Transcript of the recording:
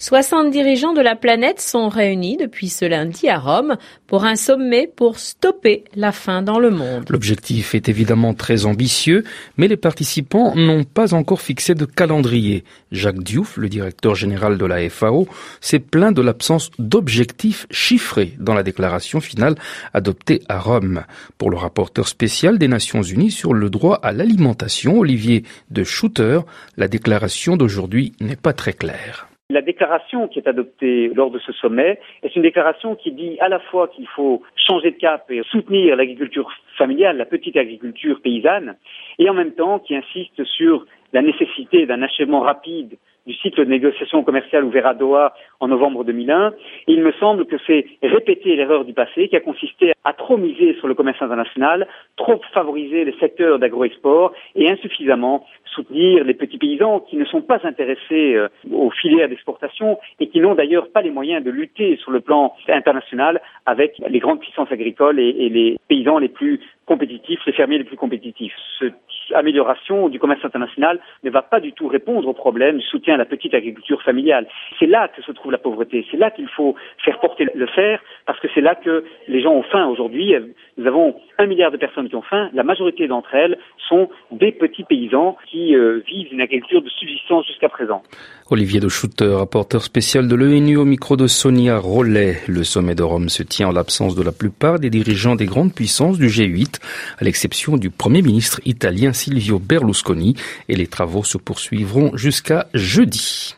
60 dirigeants de la planète sont réunis depuis ce lundi à Rome pour un sommet pour stopper la faim dans le monde. L'objectif est évidemment très ambitieux, mais les participants n'ont pas encore fixé de calendrier. Jacques Diouf, le directeur général de la FAO, s'est plaint de l'absence d'objectifs chiffrés dans la déclaration finale adoptée à Rome. Pour le rapporteur spécial des Nations Unies sur le droit à l'alimentation, Olivier de Schutter, la déclaration d'aujourd'hui n'est pas très claire. La déclaration qui est adoptée lors de ce sommet est une déclaration qui dit à la fois qu'il faut changer de cap et soutenir l'agriculture familiale, la petite agriculture paysanne, et en même temps qui insiste sur la nécessité d'un achèvement rapide du cycle de négociation commerciale ouvert à Doha en novembre 2001. Et il me semble que c'est répéter l'erreur du passé qui a consisté à trop miser sur le commerce international, trop favoriser les secteurs d'agro-export et insuffisamment soutenir les petits paysans qui ne sont pas intéressés euh, aux filières d'exportation et qui n'ont d'ailleurs pas les moyens de lutter sur le plan international avec les grandes puissances agricoles et, et les paysans les plus compétitifs, les fermiers les plus compétitifs. Amélioration du commerce international ne va pas du tout répondre au problème du soutien à la petite agriculture familiale. C'est là que se trouve la pauvreté. C'est là qu'il faut faire porter le fer parce que c'est là que les gens ont faim aujourd'hui. Nous avons un milliard de personnes qui ont faim. La majorité d'entre elles sont des petits paysans qui euh, vivent une agriculture de subsistance jusqu'à présent. Olivier de Schutter, rapporteur spécial de l'ONU au micro de Sonia Rollet. Le sommet de Rome se tient en l'absence de la plupart des dirigeants des grandes puissances du G8, à l'exception du premier ministre italien Silvio Berlusconi, et les travaux se poursuivront jusqu'à jeudi.